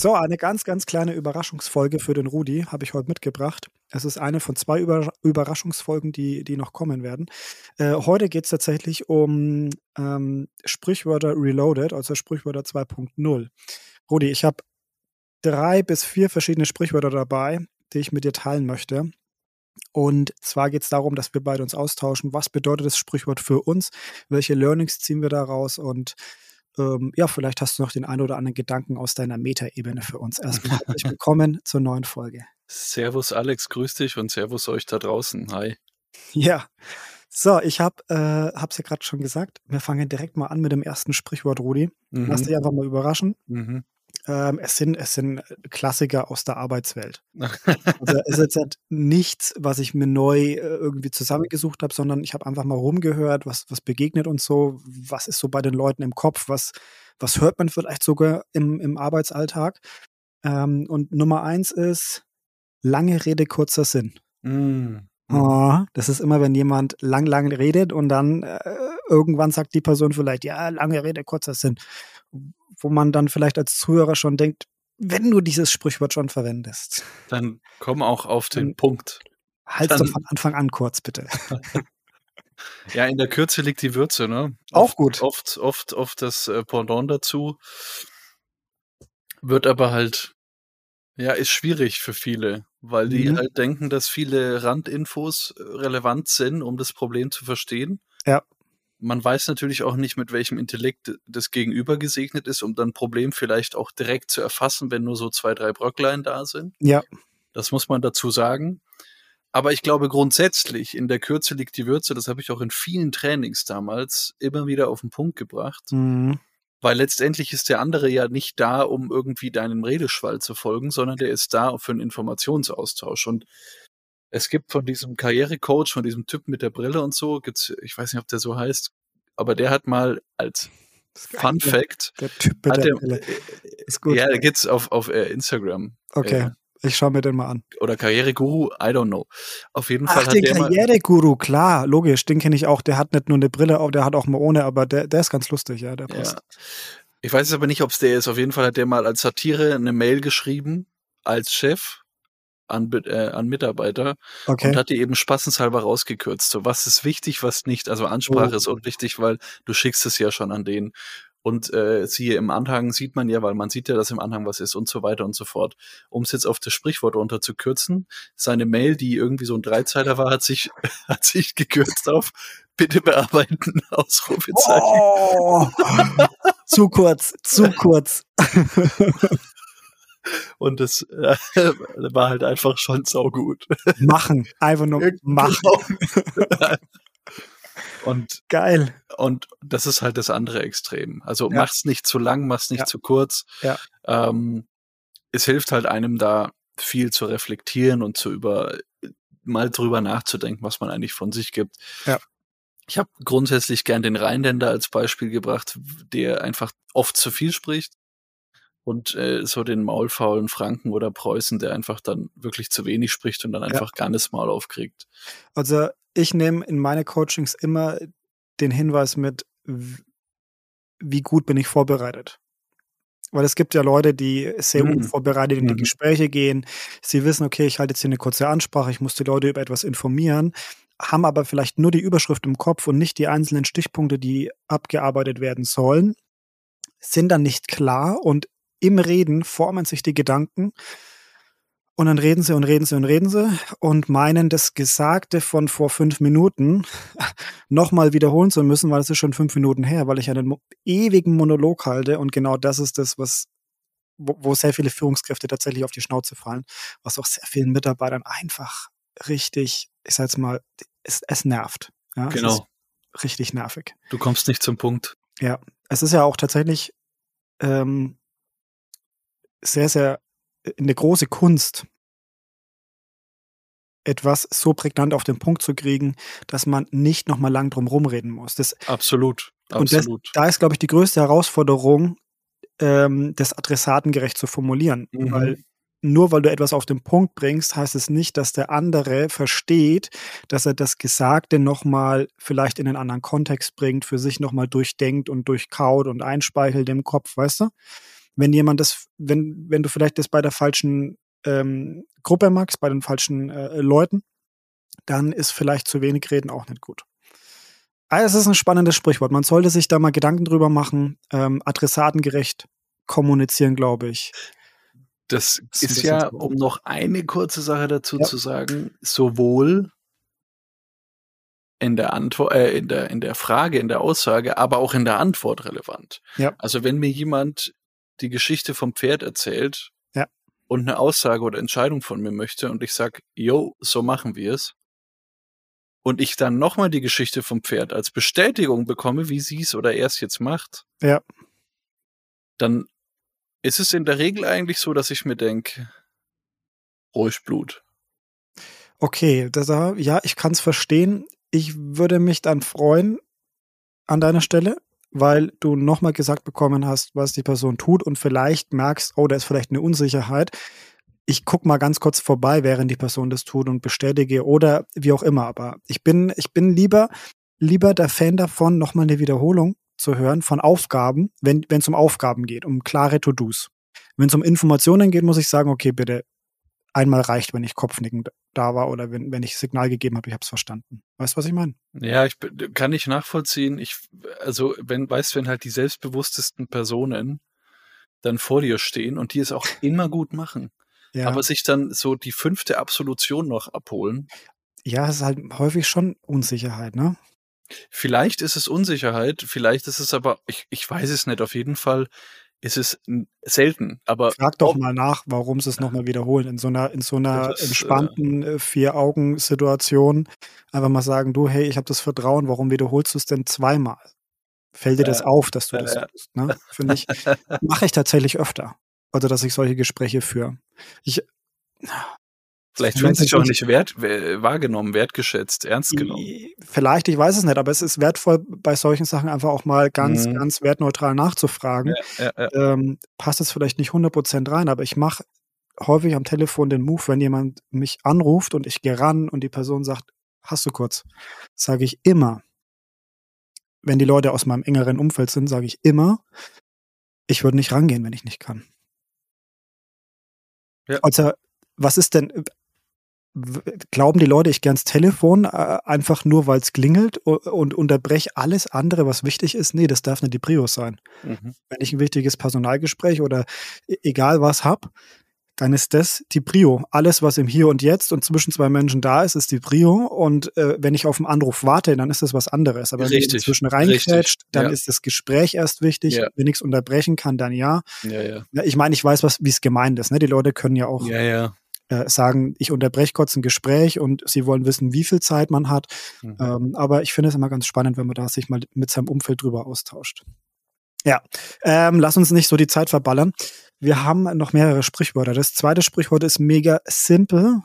So, eine ganz, ganz kleine Überraschungsfolge für den Rudi habe ich heute mitgebracht. Es ist eine von zwei Über Überraschungsfolgen, die, die noch kommen werden. Äh, heute geht es tatsächlich um ähm, Sprichwörter Reloaded, also Sprichwörter 2.0. Rudi, ich habe drei bis vier verschiedene Sprichwörter dabei, die ich mit dir teilen möchte. Und zwar geht es darum, dass wir beide uns austauschen. Was bedeutet das Sprichwort für uns? Welche Learnings ziehen wir daraus? Und ähm, ja, vielleicht hast du noch den einen oder anderen Gedanken aus deiner Metaebene für uns. Erstmal herzlich willkommen zur neuen Folge. Servus Alex, grüß dich und Servus euch da draußen. Hi. Ja. So, ich habe äh, hab's ja gerade schon gesagt. Wir fangen direkt mal an mit dem ersten Sprichwort, Rudi. Mhm. Lass dich einfach mal überraschen. Mhm. Ähm, es, sind, es sind Klassiker aus der Arbeitswelt. also es ist jetzt halt nichts, was ich mir neu äh, irgendwie zusammengesucht habe, sondern ich habe einfach mal rumgehört, was, was begegnet uns so, was ist so bei den Leuten im Kopf, was, was hört man vielleicht sogar im, im Arbeitsalltag. Ähm, und Nummer eins ist lange Rede, kurzer Sinn. Mm. Oh, das ist immer, wenn jemand lang, lang redet und dann äh, irgendwann sagt die Person vielleicht, ja, lange Rede, kurzer Sinn wo man dann vielleicht als Zuhörer schon denkt, wenn du dieses Sprichwort schon verwendest. Dann komm auch auf den Punkt. Halt doch von Anfang an kurz, bitte. ja, in der Kürze liegt die Würze, ne? Auch oft, gut. Oft, oft, oft das äh, Pendant dazu. Wird aber halt, ja, ist schwierig für viele, weil die mhm. halt denken, dass viele Randinfos äh, relevant sind, um das Problem zu verstehen. Ja man weiß natürlich auch nicht, mit welchem Intellekt das Gegenüber gesegnet ist, um dann ein Problem vielleicht auch direkt zu erfassen, wenn nur so zwei, drei Bröcklein da sind. Ja. Das muss man dazu sagen. Aber ich glaube grundsätzlich, in der Kürze liegt die Würze, das habe ich auch in vielen Trainings damals immer wieder auf den Punkt gebracht. Mhm. Weil letztendlich ist der andere ja nicht da, um irgendwie deinem Redeschwall zu folgen, sondern der ist da für einen Informationsaustausch. Und es gibt von diesem Karrierecoach, von diesem Typ mit der Brille und so, gibt's, ich weiß nicht, ob der so heißt, aber der hat mal als Fun Fact. Der Typ mit der Brille. Ist gut. Ja, der geht's auf, auf äh, Instagram. Okay. Äh, ich schaue mir den mal an. Oder Karriereguru, I don't know. Auf jeden Fall Ach, hat den der Karriereguru, klar, logisch, den kenne ich auch. Der hat nicht nur eine Brille der hat auch mal ohne, aber der, der ist ganz lustig, ja, der passt. Ja. Ich weiß aber nicht, ob es der ist. Auf jeden Fall hat der mal als Satire eine Mail geschrieben als Chef an, äh, an Mitarbeiter okay. und hat die eben spaßenshalber rausgekürzt. So, was ist wichtig, was nicht. Also Ansprache oh. ist unwichtig, weil du schickst es ja schon an den. Und äh, siehe im Anhang sieht man ja, weil man sieht ja, dass im Anhang was ist und so weiter und so fort. Um es jetzt auf das Sprichwort runterzukürzen, seine Mail, die irgendwie so ein Dreizeiler war, hat sich, hat sich gekürzt auf bitte bearbeiten, Ausrufezeichen. Oh, zu kurz, zu kurz. Und das äh, war halt einfach schon saugut. Machen, einfach nur machen. Und geil. Und das ist halt das andere Extrem. Also ja. mach's nicht zu lang, mach's nicht ja. zu kurz. Ja. Ähm, es hilft halt einem da viel zu reflektieren und zu über mal drüber nachzudenken, was man eigentlich von sich gibt. Ja. Ich habe grundsätzlich gern den Rheinländer als Beispiel gebracht, der einfach oft zu viel spricht und äh, so den maulfaulen Franken oder Preußen, der einfach dann wirklich zu wenig spricht und dann einfach ja. gar nicht Maul aufkriegt. Also ich nehme in meine Coachings immer den Hinweis mit, wie gut bin ich vorbereitet. Weil es gibt ja Leute, die sehr mhm. unvorbereitet in die mhm. Gespräche gehen. Sie wissen, okay, ich halte jetzt hier eine kurze Ansprache, ich muss die Leute über etwas informieren, haben aber vielleicht nur die Überschrift im Kopf und nicht die einzelnen Stichpunkte, die abgearbeitet werden sollen, sind dann nicht klar und im Reden formen sich die Gedanken und dann reden sie und reden sie und reden sie und meinen, das Gesagte von vor fünf Minuten nochmal wiederholen zu müssen, weil es ist schon fünf Minuten her, weil ich einen ewigen Monolog halte und genau das ist das, was wo, wo sehr viele Führungskräfte tatsächlich auf die Schnauze fallen, was auch sehr vielen Mitarbeitern einfach richtig, ich sag jetzt mal, es, es nervt. Ja, genau. richtig nervig. Du kommst nicht zum Punkt. Ja, es ist ja auch tatsächlich ähm, sehr, sehr eine große Kunst, etwas so prägnant auf den Punkt zu kriegen, dass man nicht nochmal lang drum rumreden muss. Das, absolut, absolut. das, da ist, glaube ich, die größte Herausforderung, ähm, das adressatengerecht zu formulieren. Mhm. Weil nur weil du etwas auf den Punkt bringst, heißt es nicht, dass der andere versteht, dass er das Gesagte nochmal vielleicht in einen anderen Kontext bringt, für sich nochmal durchdenkt und durchkaut und einspeichelt im Kopf, weißt du? Wenn jemand das, wenn, wenn du vielleicht das bei der falschen ähm, Gruppe magst, bei den falschen äh, Leuten, dann ist vielleicht zu wenig reden auch nicht gut. Also es ist ein spannendes Sprichwort. Man sollte sich da mal Gedanken drüber machen, ähm, adressatengerecht kommunizieren, glaube ich. Das, das ist, ja, um noch eine kurze Sache dazu ja. zu sagen, sowohl in der Antwort, äh, in der, in der Frage, in der Aussage, aber auch in der Antwort relevant. Ja. Also wenn mir jemand die Geschichte vom Pferd erzählt ja. und eine Aussage oder Entscheidung von mir möchte und ich sag, yo, so machen wir es, und ich dann nochmal die Geschichte vom Pferd als Bestätigung bekomme, wie sie es oder er es jetzt macht, ja. dann ist es in der Regel eigentlich so, dass ich mir denke, ruhig Blut. Okay, das, ja, ich kann es verstehen ich würde mich dann freuen an deiner Stelle, weil du nochmal gesagt bekommen hast, was die Person tut und vielleicht merkst, oh, da ist vielleicht eine Unsicherheit. Ich gucke mal ganz kurz vorbei, während die Person das tut und bestätige oder wie auch immer. Aber ich bin, ich bin lieber, lieber der Fan davon, nochmal eine Wiederholung zu hören von Aufgaben, wenn es um Aufgaben geht, um klare To-Dos. Wenn es um Informationen geht, muss ich sagen, okay, bitte einmal reicht, wenn ich kopfnickend da war oder wenn, wenn ich Signal gegeben habe, ich habe es verstanden. Weißt du, was ich meine? Ja, ich kann ich nachvollziehen. Ich, also, wenn, weißt, wenn halt die selbstbewusstesten Personen dann vor dir stehen und die es auch immer gut machen, ja. aber sich dann so die fünfte Absolution noch abholen. Ja, es ist halt häufig schon Unsicherheit, ne? Vielleicht ist es Unsicherheit, vielleicht ist es aber, ich, ich weiß es nicht, auf jeden Fall ist es selten. Aber frag doch mal nach, warum sie es nochmal wiederholen. In so einer, in so einer das, äh, entspannten äh, Vier-Augen-Situation einfach mal sagen, du, hey, ich habe das Vertrauen, warum wiederholst du es denn zweimal? Fällt dir das auf, dass du das ja. tust? Ne? Finde ich, mache ich tatsächlich öfter. Also, dass ich solche Gespräche führe. Ich, Vielleicht fühlen sie sich auch nicht wert, wahrgenommen, wertgeschätzt, ernst genommen. Vielleicht, ich weiß es nicht, aber es ist wertvoll, bei solchen Sachen einfach auch mal ganz, mhm. ganz wertneutral nachzufragen. Ja, ja, ja. Ähm, passt es vielleicht nicht 100% rein, aber ich mache häufig am Telefon den Move, wenn jemand mich anruft und ich gehe ran und die Person sagt, hast du kurz, sage ich immer, wenn die Leute aus meinem engeren Umfeld sind, sage ich immer, ich würde nicht rangehen, wenn ich nicht kann. Ja. Also, was ist denn, glauben die Leute, ich gehe ans Telefon, äh, einfach nur, weil es klingelt und unterbreche alles andere, was wichtig ist? Nee, das darf nicht die Prio sein. Mhm. Wenn ich ein wichtiges Personalgespräch oder e-, egal was habe, dann ist das die Prio. Alles, was im Hier und Jetzt und zwischen zwei Menschen da ist, ist die Prio. Und äh, wenn ich auf einen Anruf warte, dann ist das was anderes. Aber richtig, wenn ich dazwischen reinquetscht, dann ja. ist das Gespräch erst wichtig. Ja. Wenn ich es unterbrechen kann, dann ja. Ja, ja. Ich meine, ich weiß, wie es gemeint ist. Ne? Die Leute können ja auch ja, ja äh, sagen, ich unterbreche kurz ein Gespräch und sie wollen wissen, wie viel Zeit man hat. Mhm. Ähm, aber ich finde es immer ganz spannend, wenn man da sich mal mit seinem Umfeld drüber austauscht. Ja, ähm, lass uns nicht so die Zeit verballern. Wir haben noch mehrere Sprichwörter. Das zweite Sprichwort ist mega simpel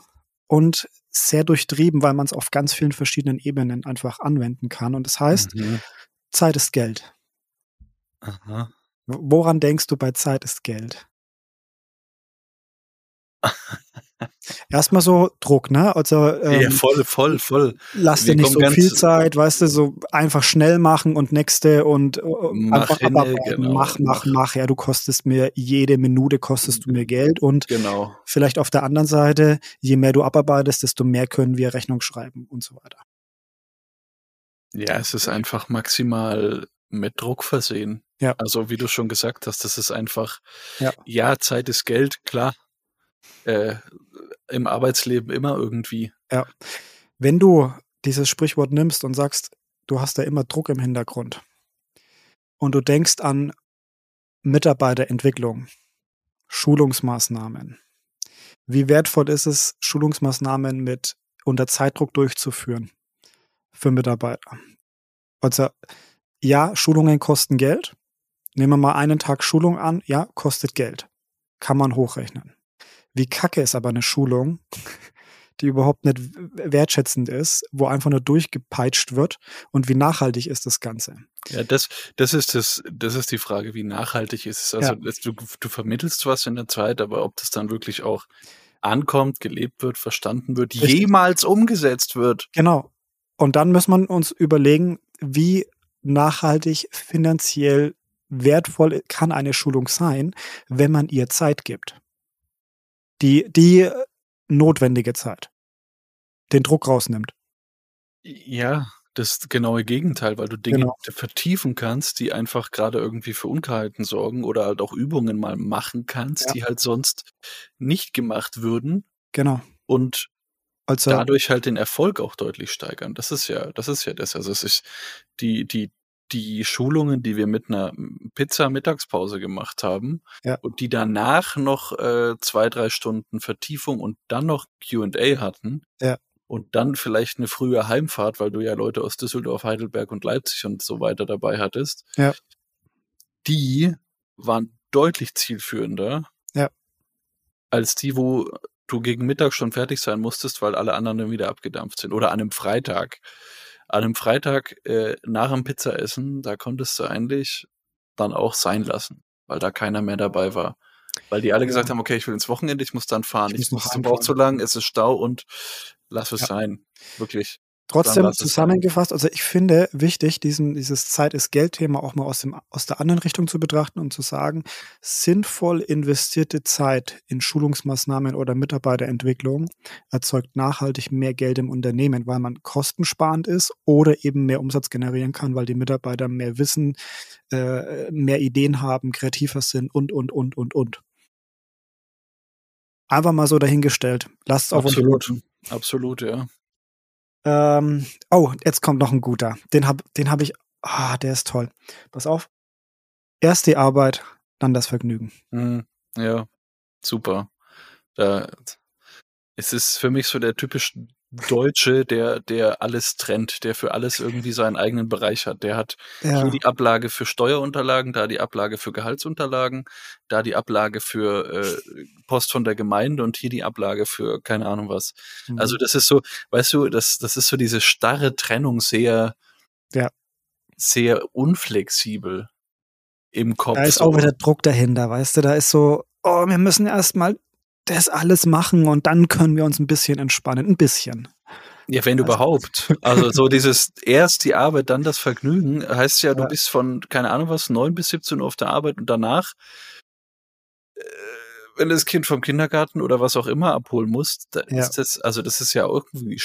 und sehr durchtrieben, weil man es auf ganz vielen verschiedenen Ebenen einfach anwenden kann. Und das heißt, mhm. Zeit ist Geld. Aha. Woran denkst du bei Zeit ist Geld? Erstmal so Druck, ne? Also, ähm, ja, voll, voll, voll. Lass dir nicht so viel Zeit, weißt du, so einfach schnell machen und nächste und uh, mach einfach hinne, genau. mach, mach, mach. Ja, du kostest mir jede Minute kostest du mir Geld und genau. vielleicht auf der anderen Seite, je mehr du abarbeitest, desto mehr können wir Rechnung schreiben und so weiter. Ja, es ist einfach maximal mit Druck versehen. Ja. Also wie du schon gesagt hast, das ist einfach, ja, ja Zeit ist Geld, klar, äh, im Arbeitsleben immer irgendwie. Ja. Wenn du dieses Sprichwort nimmst und sagst, du hast da immer Druck im Hintergrund und du denkst an Mitarbeiterentwicklung, Schulungsmaßnahmen. Wie wertvoll ist es, Schulungsmaßnahmen mit unter Zeitdruck durchzuführen für Mitarbeiter? Also, ja, Schulungen kosten Geld. Nehmen wir mal einen Tag Schulung an. Ja, kostet Geld. Kann man hochrechnen. Wie kacke ist aber eine Schulung, die überhaupt nicht wertschätzend ist, wo einfach nur durchgepeitscht wird und wie nachhaltig ist das Ganze? Ja, das, das ist das, das ist die Frage, wie nachhaltig ist es. Also ja. du, du vermittelst was in der Zeit, aber ob das dann wirklich auch ankommt, gelebt wird, verstanden wird, Richtig. jemals umgesetzt wird. Genau. Und dann muss man uns überlegen, wie nachhaltig finanziell wertvoll kann eine Schulung sein, wenn man ihr Zeit gibt. Die, die notwendige Zeit. Den Druck rausnimmt. Ja, das genaue Gegenteil, weil du Dinge genau. vertiefen kannst, die einfach gerade irgendwie für Unklarheiten sorgen oder halt auch Übungen mal machen kannst, ja. die halt sonst nicht gemacht würden. Genau. Und also, dadurch halt den Erfolg auch deutlich steigern. Das ist ja, das ist ja das. Also es ist die, die, die Schulungen, die wir mit einer Pizza-Mittagspause gemacht haben ja. und die danach noch äh, zwei, drei Stunden Vertiefung und dann noch QA hatten. Ja. Und dann vielleicht eine frühe Heimfahrt, weil du ja Leute aus Düsseldorf, Heidelberg und Leipzig und so weiter dabei hattest. Ja. Die waren deutlich zielführender. Ja. Als die, wo du gegen Mittag schon fertig sein musstest, weil alle anderen dann wieder abgedampft sind. Oder an einem Freitag. An einem Freitag äh, nach dem Pizzaessen, da konntest du eigentlich dann auch sein lassen, weil da keiner mehr dabei war. Weil die alle ja. gesagt haben, okay, ich will ins Wochenende, ich muss dann fahren. Ich, ich muss, braucht zu lang, es ist Stau und lass es ja. sein. Wirklich. Trotzdem zusammengefasst, also ich finde wichtig, diesen, dieses Zeit ist Geld-Thema auch mal aus, dem, aus der anderen Richtung zu betrachten und zu sagen, sinnvoll investierte Zeit in Schulungsmaßnahmen oder Mitarbeiterentwicklung erzeugt nachhaltig mehr Geld im Unternehmen, weil man kostensparend ist oder eben mehr Umsatz generieren kann, weil die Mitarbeiter mehr Wissen, äh, mehr Ideen haben, kreativer sind und, und, und, und, und. Einfach mal so dahingestellt. Lasst es auf Absolut. Absolut, ja. Ähm, oh, jetzt kommt noch ein guter. Den habe den hab ich. Ah, der ist toll. Pass auf. Erst die Arbeit, dann das Vergnügen. Mhm, ja, super. Da, es ist für mich so der typisch Deutsche, der, der alles trennt, der für alles irgendwie seinen eigenen Bereich hat. Der hat ja. hier die Ablage für Steuerunterlagen, da die Ablage für Gehaltsunterlagen, da die Ablage für äh, Post von der Gemeinde und hier die Ablage für keine Ahnung was. Mhm. Also das ist so, weißt du, das, das ist so diese starre Trennung sehr, ja. sehr unflexibel im Kopf. Da ist auch wieder Druck dahinter, weißt du, da ist so, oh, wir müssen erstmal das alles machen und dann können wir uns ein bisschen entspannen. Ein bisschen. Ja, wenn also, überhaupt. Also so dieses erst die Arbeit, dann das Vergnügen, heißt ja, du ja. bist von, keine Ahnung was, neun bis 17 Uhr auf der Arbeit und danach, äh, wenn du das Kind vom Kindergarten oder was auch immer abholen musst, da ja. ist das, also das ist ja irgendwie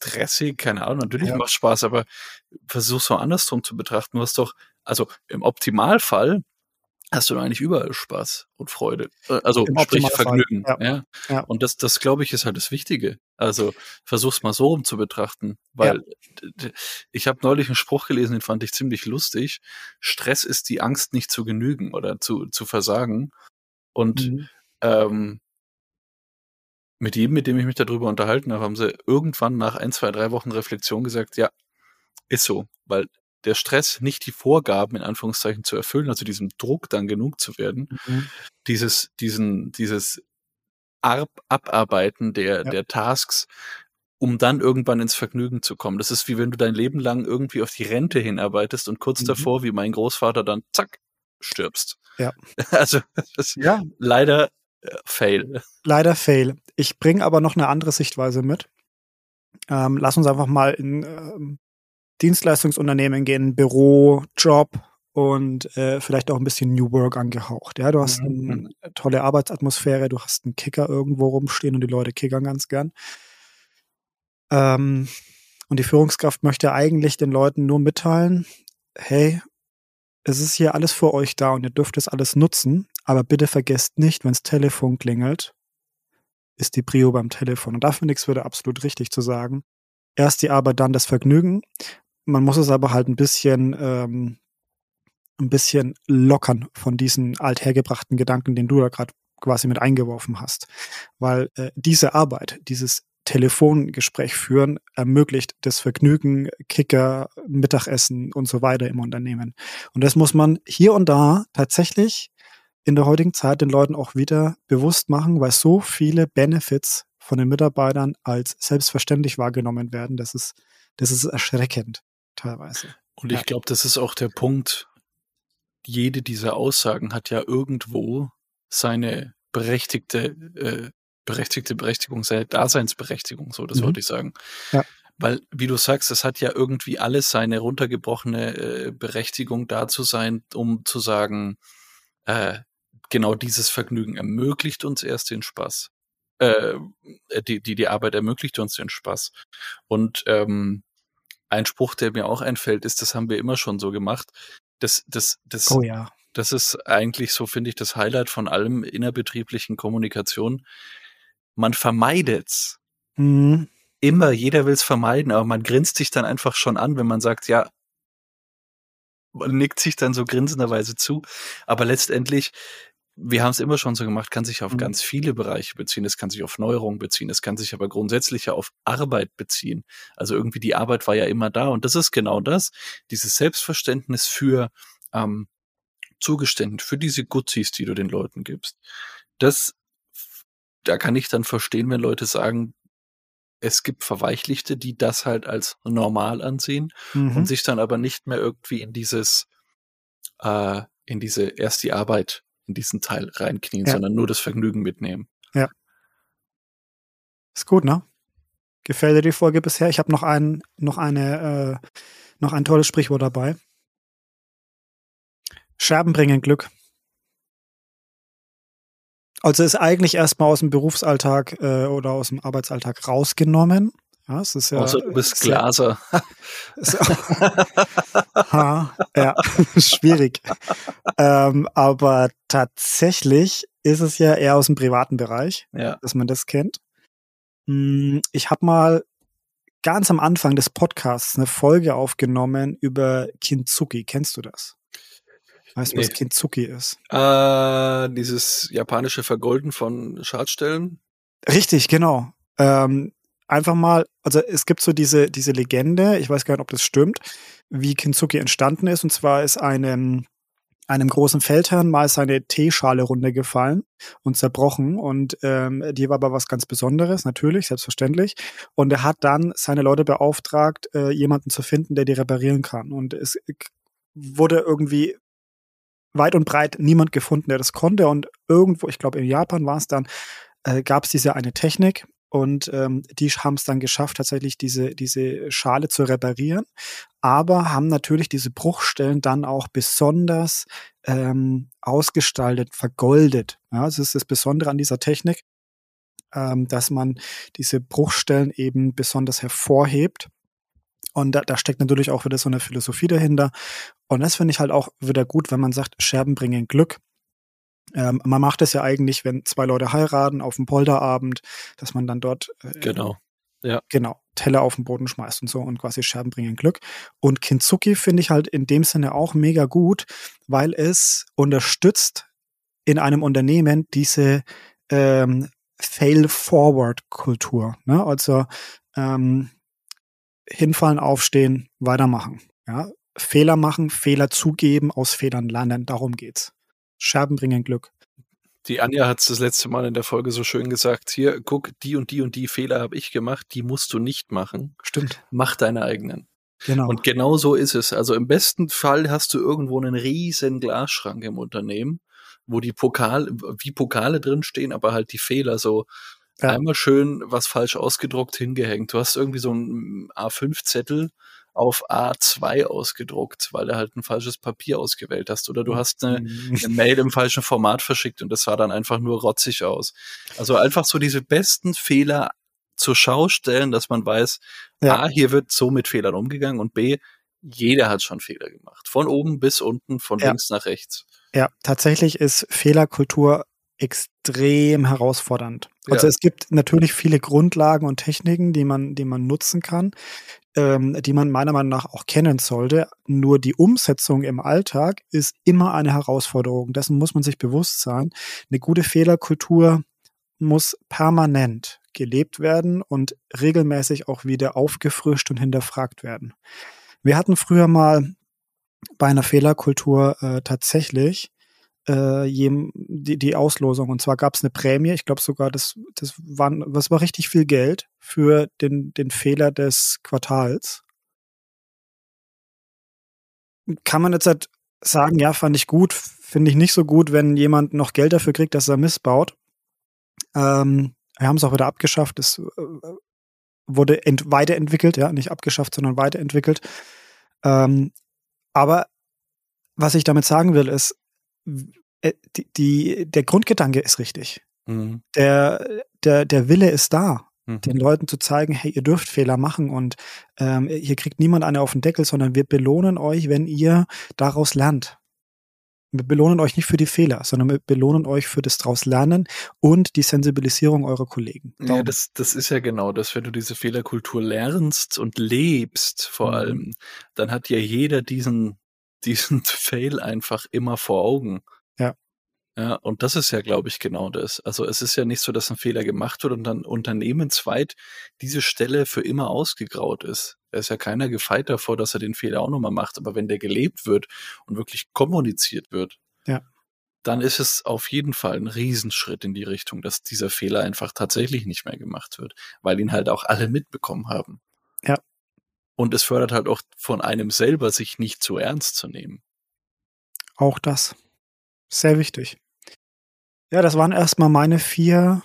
stressig, keine Ahnung, natürlich ja. macht Spaß, aber versuch's mal andersrum zu betrachten. Du hast doch, also im Optimalfall hast du da eigentlich überall Spaß und Freude. Äh, also Im sprich Vergnügen. Ja. ja. Ja. Und das, das glaube ich, ist halt das Wichtige. Also versuch's mal so rum zu betrachten, weil ja. ich habe neulich einen Spruch gelesen, den fand ich ziemlich lustig. Stress ist die Angst, nicht zu genügen oder zu, zu versagen. Und mhm. ähm, mit jedem, mit dem ich mich darüber unterhalten habe, haben sie irgendwann nach ein, zwei, drei Wochen Reflexion gesagt, ja, ist so, weil der Stress, nicht die Vorgaben in Anführungszeichen zu erfüllen, also diesem Druck dann genug zu werden, mhm. dieses, diesen, dieses Ab Abarbeiten der, ja. der Tasks, um dann irgendwann ins Vergnügen zu kommen. Das ist wie wenn du dein Leben lang irgendwie auf die Rente hinarbeitest und kurz mhm. davor, wie mein Großvater, dann zack, stirbst. Ja. Also, das ja. leider äh, fail. Leider fail. Ich bringe aber noch eine andere Sichtweise mit. Ähm, lass uns einfach mal in ähm, Dienstleistungsunternehmen gehen, Büro, Job und äh, vielleicht auch ein bisschen New Work angehaucht. Ja, du hast mhm. eine tolle Arbeitsatmosphäre, du hast einen Kicker irgendwo rumstehen und die Leute kickern ganz gern. Ähm, und die Führungskraft möchte eigentlich den Leuten nur mitteilen, hey, es ist hier alles für euch da und ihr dürft es alles nutzen, aber bitte vergesst nicht, wenn das Telefon klingelt, ist die Prio beim Telefon. Und da finde ich es wieder absolut richtig zu sagen. Erst die Arbeit, dann das Vergnügen. Man muss es aber halt ein bisschen, ähm, ein bisschen lockern von diesen althergebrachten Gedanken, den du da gerade quasi mit eingeworfen hast. Weil äh, diese Arbeit, dieses Telefongespräch führen, ermöglicht das Vergnügen, Kicker, Mittagessen und so weiter im Unternehmen. Und das muss man hier und da tatsächlich in der heutigen Zeit den Leuten auch wieder bewusst machen, weil so viele Benefits von den Mitarbeitern als selbstverständlich wahrgenommen werden. Das ist, das ist erschreckend teilweise. Und ich ja. glaube, das ist auch der Punkt. Jede dieser Aussagen hat ja irgendwo seine berechtigte, äh, berechtigte Berechtigung, seine Daseinsberechtigung, so, das mhm. wollte ich sagen. Ja. Weil, wie du sagst, es hat ja irgendwie alles seine runtergebrochene äh, Berechtigung da zu sein, um zu sagen, äh, genau dieses Vergnügen ermöglicht uns erst den Spaß. Äh, die, die, die Arbeit ermöglicht uns den Spaß. Und ähm, ein Spruch, der mir auch einfällt, ist, das haben wir immer schon so gemacht. Das, das, das, oh ja. das ist eigentlich so, finde ich, das Highlight von allem innerbetrieblichen Kommunikation. Man vermeidet's. Mhm. Immer, jeder will's vermeiden, aber man grinst sich dann einfach schon an, wenn man sagt, ja, man nickt sich dann so grinsenderweise zu. Aber letztendlich wir haben es immer schon so gemacht, kann sich auf mhm. ganz viele Bereiche beziehen. Es kann sich auf Neuerungen beziehen. Es kann sich aber grundsätzlich auf Arbeit beziehen. Also irgendwie die Arbeit war ja immer da. Und das ist genau das. Dieses Selbstverständnis für ähm, Zugeständnis, für diese Gutsis, die du den Leuten gibst. Das, da kann ich dann verstehen, wenn Leute sagen, es gibt Verweichlichte, die das halt als normal ansehen mhm. und sich dann aber nicht mehr irgendwie in dieses, äh, in diese erst die Arbeit in diesen Teil reinknien, ja. sondern nur das Vergnügen mitnehmen. Ja. Ist gut, ne? Gefällt dir die Folge bisher? Ich habe noch ein, noch eine, äh, noch ein tolles Sprichwort dabei. Scherben bringen Glück. Also ist eigentlich erstmal aus dem Berufsalltag äh, oder aus dem Arbeitsalltag rausgenommen. Ja, es ist ja. Also du bist Glaser. ha, ja, schwierig. ähm, aber tatsächlich ist es ja eher aus dem privaten Bereich, ja. dass man das kennt. Hm, ich habe mal ganz am Anfang des Podcasts eine Folge aufgenommen über Kintsugi. Kennst du das? Weißt du, nee. was Kintsugi ist? Äh, dieses japanische Vergolden von Schadstellen. Richtig, genau. Ähm, einfach mal, also es gibt so diese, diese Legende, ich weiß gar nicht, ob das stimmt, wie Kintsugi entstanden ist. Und zwar ist einem, einem großen Feldherrn mal seine Teeschale runtergefallen und zerbrochen. Und ähm, die war aber was ganz Besonderes, natürlich, selbstverständlich. Und er hat dann seine Leute beauftragt, äh, jemanden zu finden, der die reparieren kann. Und es wurde irgendwie weit und breit niemand gefunden, der das konnte. Und irgendwo, ich glaube in Japan war es dann, äh, gab es diese eine Technik, und ähm, die haben es dann geschafft, tatsächlich diese, diese Schale zu reparieren, aber haben natürlich diese Bruchstellen dann auch besonders ähm, ausgestaltet, vergoldet. Ja, das ist das Besondere an dieser Technik, ähm, dass man diese Bruchstellen eben besonders hervorhebt. Und da, da steckt natürlich auch wieder so eine Philosophie dahinter. Und das finde ich halt auch wieder gut, wenn man sagt, Scherben bringen Glück. Ähm, man macht es ja eigentlich, wenn zwei Leute heiraten auf dem Polterabend, dass man dann dort äh, genau ja genau Teller auf den Boden schmeißt und so und quasi Scherben bringen Glück. Und Kintsugi finde ich halt in dem Sinne auch mega gut, weil es unterstützt in einem Unternehmen diese ähm, Fail-Forward-Kultur. Ne? Also ähm, hinfallen, aufstehen, weitermachen. Ja? Fehler machen, Fehler zugeben, aus Fehlern lernen, darum geht's. Scherben bringen Glück. Die Anja hat es das letzte Mal in der Folge so schön gesagt. Hier, guck, die und die und die Fehler habe ich gemacht, die musst du nicht machen. Stimmt. Mach deine eigenen. Genau. Und genau so ist es. Also im besten Fall hast du irgendwo einen riesen Glasschrank im Unternehmen, wo die Pokal, wie Pokale drinstehen, aber halt die Fehler so ja. einmal schön was falsch ausgedruckt hingehängt. Du hast irgendwie so einen A5-Zettel auf A2 ausgedruckt, weil du halt ein falsches Papier ausgewählt hast. Oder du hast eine, eine, Mail im falschen Format verschickt und das sah dann einfach nur rotzig aus. Also einfach so diese besten Fehler zur Schau stellen, dass man weiß, ja. A, hier wird so mit Fehlern umgegangen und B, jeder hat schon Fehler gemacht. Von oben bis unten, von ja. links nach rechts. Ja, tatsächlich ist Fehlerkultur extrem herausfordernd. Also ja. es gibt natürlich viele Grundlagen und Techniken, die man, die man nutzen kann ähm, die man meiner Meinung nach auch kennen sollte. Nur die Umsetzung im Alltag ist immer eine Herausforderung. Dessen muss man sich bewusst sein. Eine gute Fehlerkultur muss permanent gelebt werden und regelmäßig auch wieder aufgefrischt und hinterfragt werden. Wir hatten früher mal bei einer Fehlerkultur äh, tatsächlich äh, die, Auslosung. Und zwar gab es eine Prämie, ich glaube sogar, das, das, waren, das war richtig viel Geld für den, den Fehler des Quartals. Kann man jetzt halt sagen, ja, fand ich gut, finde ich nicht so gut, wenn jemand noch Geld dafür kriegt, dass er missbaut. Ähm, wir haben es auch wieder abgeschafft. Das äh, wurde weiterentwickelt, ja, nicht abgeschafft, sondern weiterentwickelt. Ähm, aber was ich damit sagen will, ist, die, die, der Grundgedanke ist richtig. Mhm. Der, der, der Wille ist da, mhm. den Leuten zu zeigen, hey, ihr dürft Fehler machen und ähm, hier kriegt niemand eine auf den Deckel, sondern wir belohnen euch, wenn ihr daraus lernt. Wir belohnen euch nicht für die Fehler, sondern wir belohnen euch für das draus Lernen und die Sensibilisierung eurer Kollegen. Darum. Ja, das, das ist ja genau das, wenn du diese Fehlerkultur lernst und lebst vor mhm. allem, dann hat ja jeder diesen, diesen Fail einfach immer vor Augen. Ja. Ja, und das ist ja, glaube ich, genau das. Also es ist ja nicht so, dass ein Fehler gemacht wird und dann unternehmensweit diese Stelle für immer ausgegraut ist. Da ist ja keiner gefeit davor, dass er den Fehler auch nochmal macht. Aber wenn der gelebt wird und wirklich kommuniziert wird, ja. dann ist es auf jeden Fall ein Riesenschritt in die Richtung, dass dieser Fehler einfach tatsächlich nicht mehr gemacht wird, weil ihn halt auch alle mitbekommen haben. Und es fördert halt auch von einem selber, sich nicht zu ernst zu nehmen. Auch das. Sehr wichtig. Ja, das waren erstmal meine vier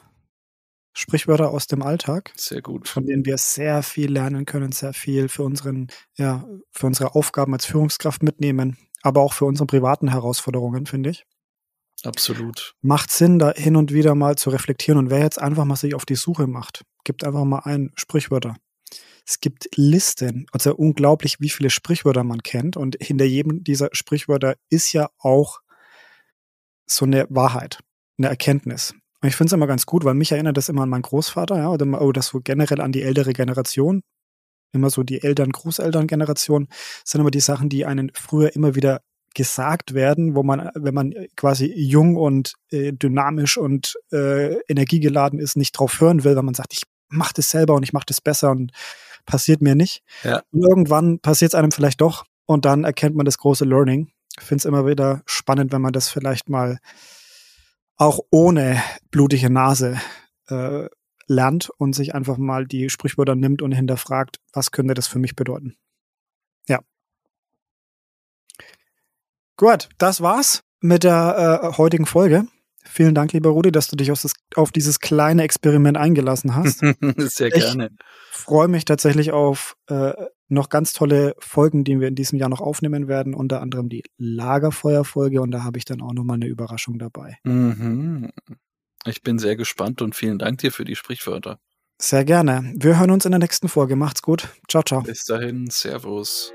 Sprichwörter aus dem Alltag. Sehr gut. Von denen wir sehr viel lernen können, sehr viel für unseren, ja, für unsere Aufgaben als Führungskraft mitnehmen, aber auch für unsere privaten Herausforderungen, finde ich. Absolut. Macht Sinn, da hin und wieder mal zu reflektieren und wer jetzt einfach mal sich auf die Suche macht, gibt einfach mal ein Sprichwörter. Es gibt Listen, also unglaublich, wie viele Sprichwörter man kennt und hinter jedem dieser Sprichwörter ist ja auch so eine Wahrheit eine Erkenntnis. Und ich finde es immer ganz gut, weil mich erinnert das immer an meinen Großvater, ja, oder, oder so generell an die ältere Generation. Immer so die Eltern, Großeltern-Generation sind immer die Sachen, die einen früher immer wieder gesagt werden, wo man, wenn man quasi jung und äh, dynamisch und äh, energiegeladen ist, nicht drauf hören will, weil man sagt, ich mache das selber und ich mache das besser und passiert mir nicht. Ja. Und irgendwann passiert es einem vielleicht doch und dann erkennt man das große Learning. Ich finde es immer wieder spannend, wenn man das vielleicht mal auch ohne blutige Nase äh, lernt und sich einfach mal die Sprichwörter nimmt und hinterfragt, was könnte das für mich bedeuten. Ja. Gut, das war's mit der äh, heutigen Folge. Vielen Dank, lieber Rudi, dass du dich auf, das, auf dieses kleine Experiment eingelassen hast. Sehr gerne. Ich freue mich tatsächlich auf äh, noch ganz tolle Folgen, die wir in diesem Jahr noch aufnehmen werden, unter anderem die Lagerfeuerfolge und da habe ich dann auch noch mal eine Überraschung dabei. Mhm. Ich bin sehr gespannt und vielen Dank dir für die Sprichwörter. Sehr gerne. Wir hören uns in der nächsten Folge. Macht's gut. Ciao, ciao. Bis dahin. Servus.